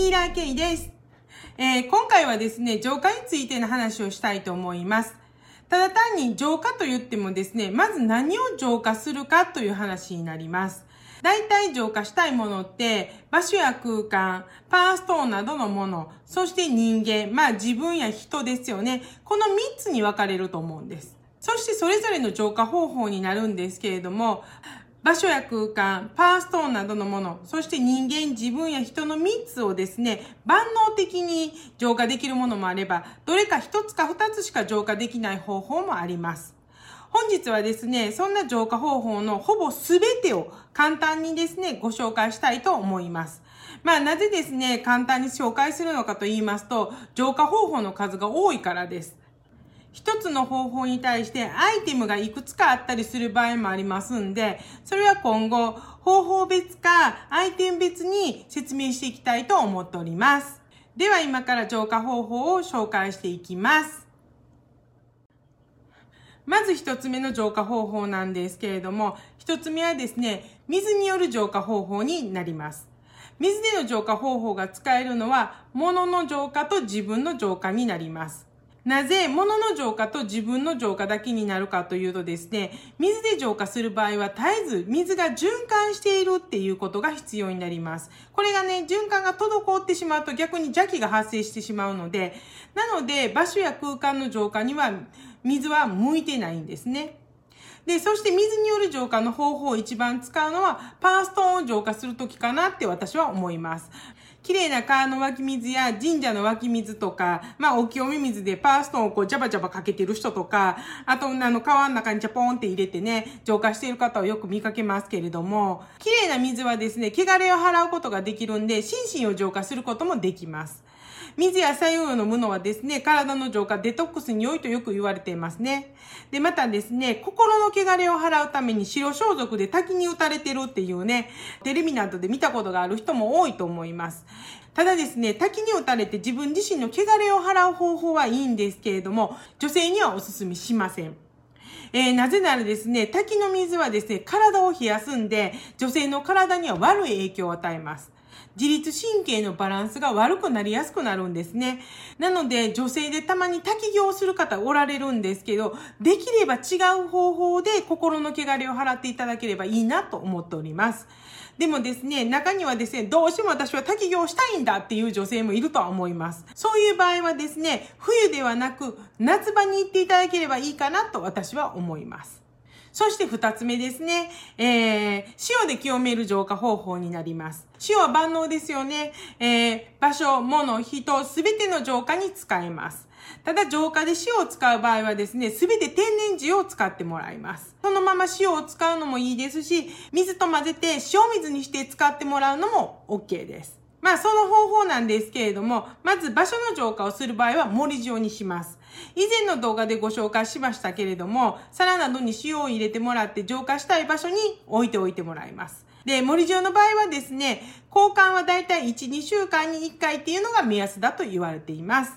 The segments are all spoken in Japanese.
ヒーラーケイです。えー、今回はですね、浄化についての話をしたいと思います。ただ単に浄化と言ってもですね、まず何を浄化するかという話になります。大体浄化したいものって、場所や空間、パワーストーンなどのもの、そして人間、まあ自分や人ですよね。この3つに分かれると思うんです。そしてそれぞれの浄化方法になるんですけれども、場所や空間、パワーストーンなどのもの、そして人間、自分や人の3つをですね、万能的に浄化できるものもあれば、どれか1つか2つしか浄化できない方法もあります。本日はですね、そんな浄化方法のほぼ全てを簡単にですね、ご紹介したいと思います。まあなぜですね、簡単に紹介するのかと言いますと、浄化方法の数が多いからです。一つの方法に対してアイテムがいくつかあったりする場合もありますんで、それは今後方法別かアイテム別に説明していきたいと思っております。では今から浄化方法を紹介していきます。まず一つ目の浄化方法なんですけれども、一つ目はですね、水による浄化方法になります。水での浄化方法が使えるのは、物の浄化と自分の浄化になります。なぜ物の浄化と自分の浄化だけになるかというとですね、水で浄化する場合は絶えず水が循環しているっていうことが必要になります。これがね、循環が滞ってしまうと逆に邪気が発生してしまうので、なので場所や空間の浄化には水は向いてないんですね。で、そして水による浄化の方法を一番使うのは、パーストーンを浄化するときかなって私は思います。綺麗な川の湧き水や神社の湧き水とか、まあ、お清め水でパーストンをこう、ジャバジャバかけてる人とか、あと、あの、川の中にジャポーンって入れてね、浄化している方をよく見かけますけれども、綺麗な水はですね、汚れを払うことができるんで、心身を浄化することもできます。水や左右を飲むのはですね、体の浄化、デトックスに良いとよく言われていますね。で、またですね、心の汚れを払うために白装束で滝に打たれてるっていうね、テレビなどで見たことがある人も多いと思います。ただですね、滝に打たれて自分自身の汚れを払う方法はいいんですけれども、女性にはお勧めしません。えー、なぜならですね、滝の水はですね、体を冷やすんで、女性の体には悪い影響を与えます。自律神経のバランスが悪くなりやすくなるんですね。なので、女性でたまに滝行する方おられるんですけど、できれば違う方法で心の汚れを払っていただければいいなと思っております。でもですね、中にはですね、どうしても私は滝行したいんだっていう女性もいるとは思います。そういう場合はですね、冬ではなく夏場に行っていただければいいかなと私は思います。そして二つ目ですね。えー、塩で清める浄化方法になります。塩は万能ですよね。えー、場所、物、人、すべての浄化に使えます。ただ浄化で塩を使う場合はですね、すべて天然塩を使ってもらいます。そのまま塩を使うのもいいですし、水と混ぜて塩水にして使ってもらうのも OK です。まあその方法なんですけれども、まず場所の浄化をする場合は盛り状にします。以前の動画でご紹介しましたけれども、皿などに塩を入れてもらって浄化したい場所に置いておいてもらいます。で、盛り状の場合はですね、交換はだいたい1、2週間に1回っていうのが目安だと言われています。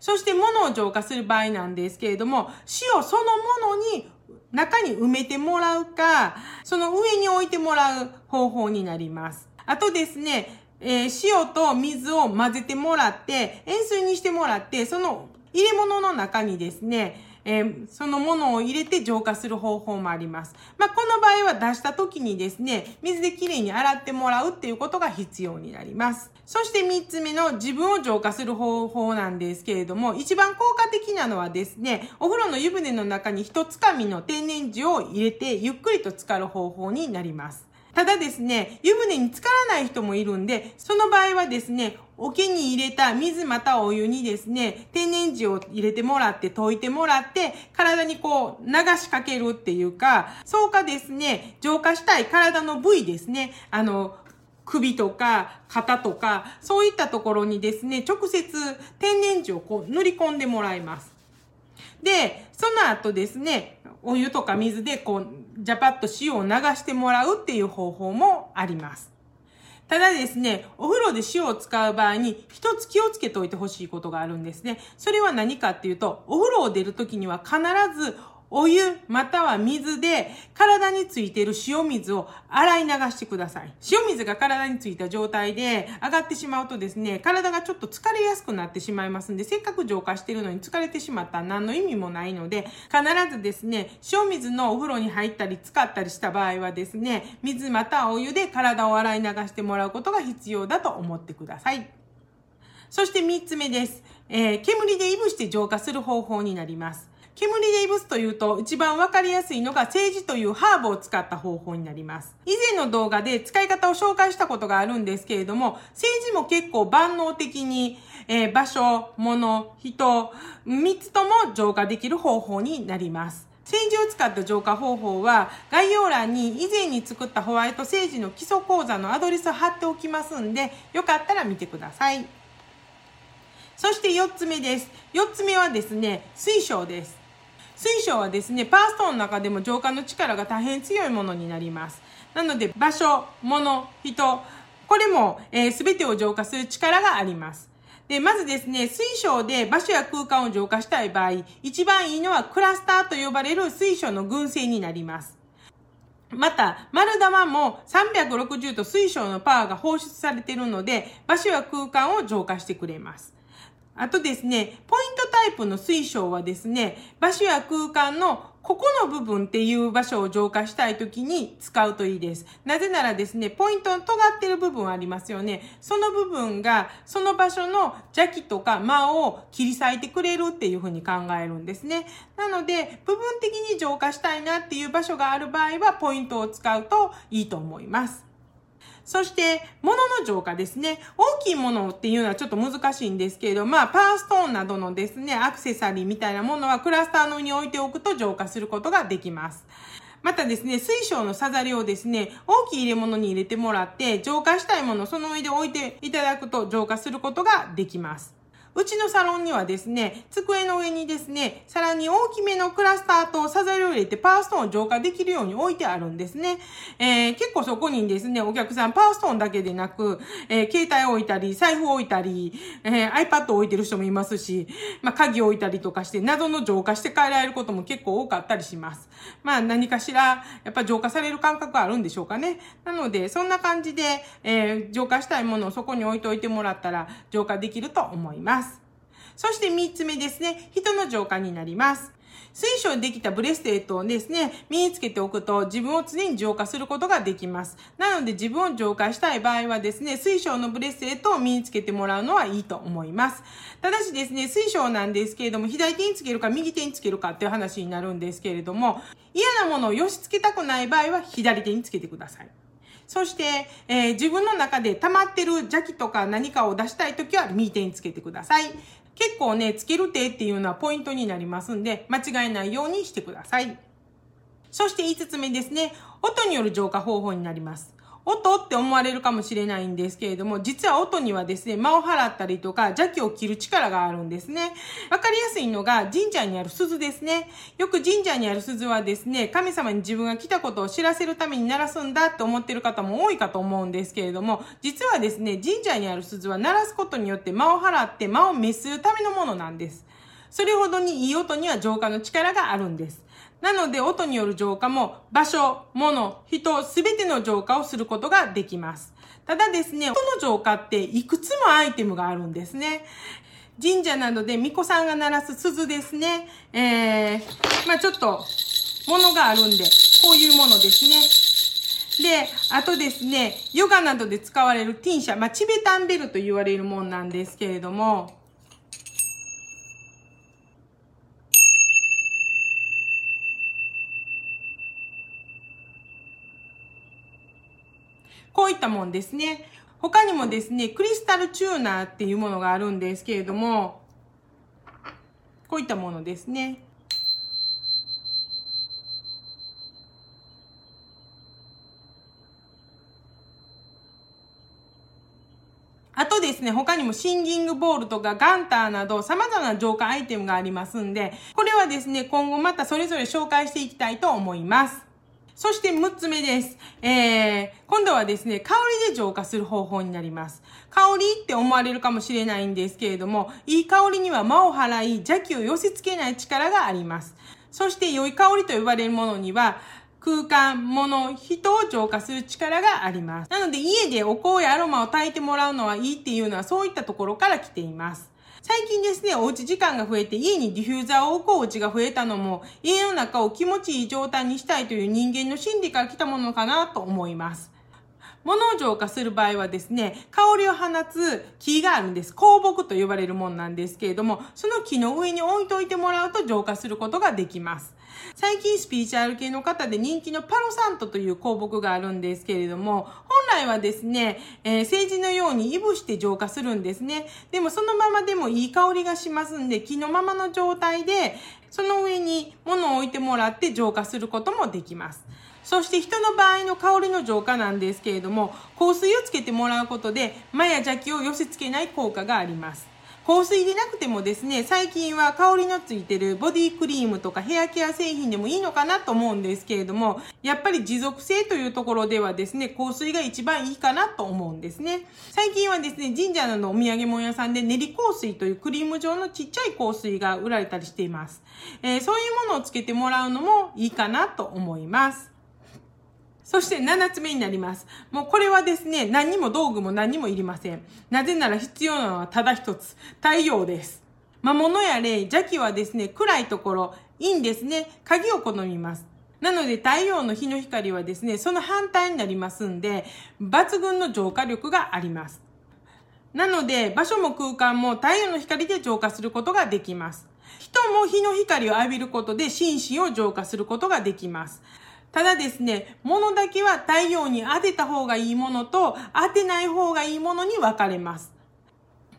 そして物を浄化する場合なんですけれども、塩そのものに中に埋めてもらうか、その上に置いてもらう方法になります。あとですね、えー、塩と水を混ぜてもらって、塩水にしてもらって、その入れ物の中にですね、えー、そのものを入れて浄化する方法もあります。まあ、この場合は出した時にですね、水できれいに洗ってもらうっていうことが必要になります。そして3つ目の自分を浄化する方法なんですけれども、一番効果的なのはですね、お風呂の湯船の中に一つかみの天然塩を入れてゆっくりと浸かる方法になります。ただですね、湯船に浸からない人もいるんで、その場合はですね、桶に入れた水またお湯にですね、天然塩を入れてもらって溶いてもらって、体にこう流しかけるっていうか、そうかですね、浄化したい体の部位ですね、あの、首とか肩とか、そういったところにですね、直接天然塩をこう塗り込んでもらいます。で、その後ですね、お湯とか水でこう、ジャパッと塩を流してもらうっていう方法もあります。ただですね、お風呂で塩を使う場合に一つ気をつけておいてほしいことがあるんですね。それは何かっていうと、お風呂を出るときには必ずお湯または水で体についている塩水を洗い流してください。塩水が体についた状態で上がってしまうとですね、体がちょっと疲れやすくなってしまいますんで、せっかく浄化してるのに疲れてしまったら何の意味もないので、必ずですね、塩水のお風呂に入ったり使ったりした場合はですね、水またはお湯で体を洗い流してもらうことが必要だと思ってください。そして3つ目です。えー、煙でいぶして浄化する方法になります。煙でいぶすというと一番わかりやすいのが政治というハーブを使った方法になります。以前の動画で使い方を紹介したことがあるんですけれども、政治も結構万能的に、えー、場所、物、人、3つとも浄化できる方法になります。政治を使った浄化方法は概要欄に以前に作ったホワイト政治の基礎講座のアドレスを貼っておきますんで、よかったら見てください。そして4つ目です。4つ目はですね、水晶です。水晶はですね、パーストーンの中でも浄化の力が大変強いものになります。なので、場所、物、人、これも、えー、全てを浄化する力があります。で、まずですね、水晶で場所や空間を浄化したい場合、一番いいのはクラスターと呼ばれる水晶の群生になります。また、丸玉も360度水晶のパワーが放出されているので、場所や空間を浄化してくれます。あとですね、ポイントイプの水晶はですね、場所や空間のここの部分っていう場所を浄化したい時に使うといいです。なぜならですね、ポイントの尖ってる部分ありますよね。その部分が、その場所の邪気とか魔を切り裂いてくれるっていうふうに考えるんですね。なので、部分的に浄化したいなっていう場所がある場合は、ポイントを使うといいと思います。そして、物の浄化ですね。大きいものっていうのはちょっと難しいんですけれど、まあ、パーストーンなどのですね、アクセサリーみたいなものはクラスターのに置いておくと浄化することができます。またですね、水晶のさざりをですね、大きい入れ物に入れてもらって、浄化したいものをその上で置いていただくと浄化することができます。うちのサロンにはですね、机の上にですね、さらに大きめのクラスターとサザリを入れてパワーストーンを浄化できるように置いてあるんですね。えー、結構そこにですね、お客さんパワーストーンだけでなく、えー、携帯を置いたり、財布を置いたり、えー、iPad を置いてる人もいますし、まあ、鍵置いたりとかして、謎の浄化して帰られることも結構多かったりします。まあ、何かしら、やっぱ浄化される感覚あるんでしょうかね。なので、そんな感じで、えー、浄化したいものをそこに置いといてもらったら、浄化できると思います。そして3つ目ですね、人の浄化になります。水晶でできたブレスレットをですね、身につけておくと自分を常に浄化することができます。なので自分を浄化したい場合はですね、水晶のブレスレットを身につけてもらうのはいいと思います。ただしですね、水晶なんですけれども、左手につけるか右手につけるかっていう話になるんですけれども、嫌なものをよしつけたくない場合は左手につけてください。そして、えー、自分の中で溜まってる邪気とか何かを出したいときは右手につけてください。結構ね、つける手っていうのはポイントになりますんで、間違えないようにしてください。そして5つ目ですね。音による浄化方法になります。音って思われるかもしれないんですけれども、実は音にはですね、間を払ったりとか邪気を切る力があるんですね。わかりやすいのが神社にある鈴ですね。よく神社にある鈴はですね、神様に自分が来たことを知らせるために鳴らすんだって思ってる方も多いかと思うんですけれども、実はですね、神社にある鈴は鳴らすことによって間を払って間を滅するためのものなんです。それほどにいい音には浄化の力があるんです。なので音による浄化も場所、物、人、すべての浄化をすることができます。ただですね、音の浄化っていくつもアイテムがあるんですね。神社などで巫女さんが鳴らす鈴ですね。えー、まあちょっと、ものがあるんで、こういうものですね。で、あとですね、ヨガなどで使われるティンシャ、まあチベタンベルと言われるもんなんですけれども、こういったもんですね。他にもですね、クリスタルチューナーっていうものがあるんですけれども、こういったものですね。あとですね、他にもシンギングボールとかガンターなど様々な浄化アイテムがありますんで、これはですね、今後またそれぞれ紹介していきたいと思います。そして6つ目です。えー、今度はですね、香りで浄化する方法になります。香りって思われるかもしれないんですけれども、いい香りには魔を払い、邪気を寄せ付けない力があります。そして良い香りと呼ばれるものには、空間、物、人を浄化する力があります。なので家でお香やアロマを焚いてもらうのはいいっていうのはそういったところから来ています。最近ですね、おうち時間が増えて家にディフューザーを置くお家が増えたのも、家の中を気持ちいい状態にしたいという人間の心理から来たものかなと思います。物を浄化する場合はですね、香りを放つ木があるんです。香木と呼ばれるものなんですけれども、その木の上に置いといてもらうと浄化することができます。最近スピーチャル系の方で人気のパロサントという香木があるんですけれども、来はですね、えー、政治のようにいぶして浄化するんですね。でもそのままでもいい香りがしますんで、木のままの状態で、その上に物を置いてもらって浄化することもできます。そして人の場合の香りの浄化なんですけれども、香水をつけてもらうことで、マや邪気を寄せ付けない効果があります。香水でなくてもですね、最近は香りのついてるボディクリームとかヘアケア製品でもいいのかなと思うんですけれども、やっぱり持続性というところではですね、香水が一番いいかなと思うんですね。最近はですね、神社のお土産物屋さんで練り香水というクリーム状のちっちゃい香水が売られたりしています。えー、そういうものをつけてもらうのもいいかなと思います。そして7つ目になります。もうこれはですね、何も道具も何もいりません。なぜなら必要なのはただ一つ、太陽です。魔物や霊、邪気はですね、暗いところ、いいんですね、鍵を好みます。なので太陽の日の光はですね、その反対になりますんで、抜群の浄化力があります。なので、場所も空間も太陽の光で浄化することができます。人も日の光を浴びることで心身を浄化することができます。ただですね、物だけは太陽に当てた方がいいものと当てない方がいいものに分かれます。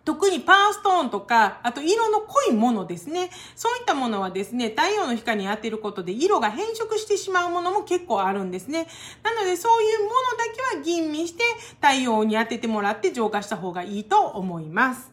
特にパワーストーンとか、あと色の濃いものですね。そういったものはですね、太陽の光に当てることで色が変色してしまうものも結構あるんですね。なのでそういうものだけは吟味して太陽に当ててもらって浄化した方がいいと思います。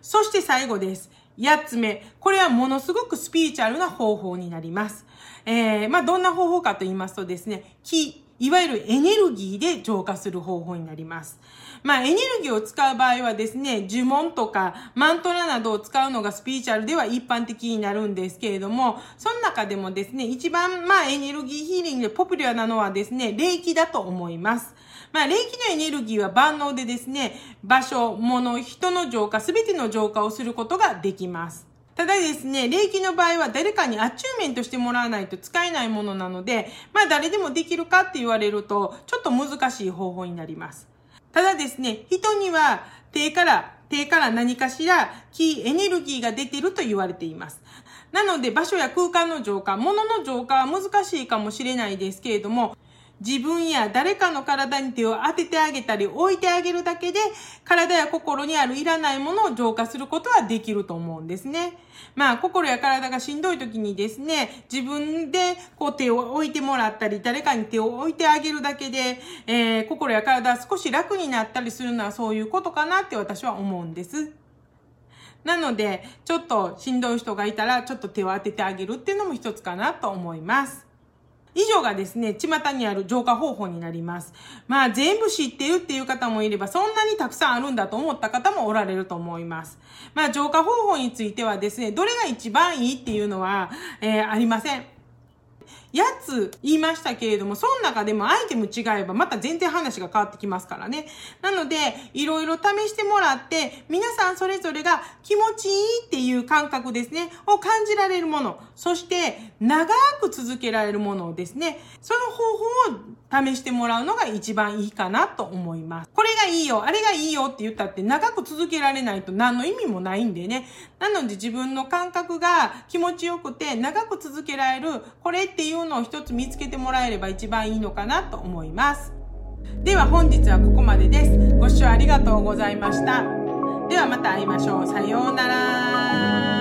そして最後です。8つ目。これはものすごくスピリチュアルな方法になります。えー、まあ、どんな方法かと言いますとですね、気、いわゆるエネルギーで浄化する方法になります。まあ、エネルギーを使う場合はですね、呪文とかマントラなどを使うのがスピリチュアルでは一般的になるんですけれども、その中でもですね、一番まあエネルギーヒーリングでポピュラーなのはですね、霊気だと思います。まあ、霊気のエネルギーは万能でですね、場所、物、人の浄化、すべての浄化をすることができます。ただですね、霊気の場合は誰かにアチューメントしてもらわないと使えないものなので、まあ誰でもできるかって言われると、ちょっと難しい方法になります。ただですね、人には手から、手から何かしら気、エネルギーが出てると言われています。なので場所や空間の浄化、物の浄化は難しいかもしれないですけれども、自分や誰かの体に手を当ててあげたり置いてあげるだけで体や心にあるいらないものを浄化することはできると思うんですね。まあ心や体がしんどい時にですね、自分でこう手を置いてもらったり誰かに手を置いてあげるだけで、えー、心や体少し楽になったりするのはそういうことかなって私は思うんです。なので、ちょっとしんどい人がいたらちょっと手を当ててあげるっていうのも一つかなと思います。以上がですね、巷にある浄化方法になります。まあ全部知ってるっていう方もいれば、そんなにたくさんあるんだと思った方もおられると思います。まあ浄化方法についてはですね、どれが一番いいっていうのは、えー、ありません。やつ言いましたけれども、その中でもアイテム違えばまた全然話が変わってきますからね。なので、いろいろ試してもらって、皆さんそれぞれが気持ちいいっていう感覚ですね、を感じられるもの、そして長く続けられるものをですね、その方法を試してもらうのが一番いいかなと思います。これがいいよ、あれがいいよって言ったって長く続けられないと何の意味もないんでね。なので自分の感覚が気持ちよくて長く続けられる、これっていうのを一つ見つけてもらえれば一番いいのかなと思います。では本日はここまでです。ご視聴ありがとうございました。ではまた会いましょう。さようなら。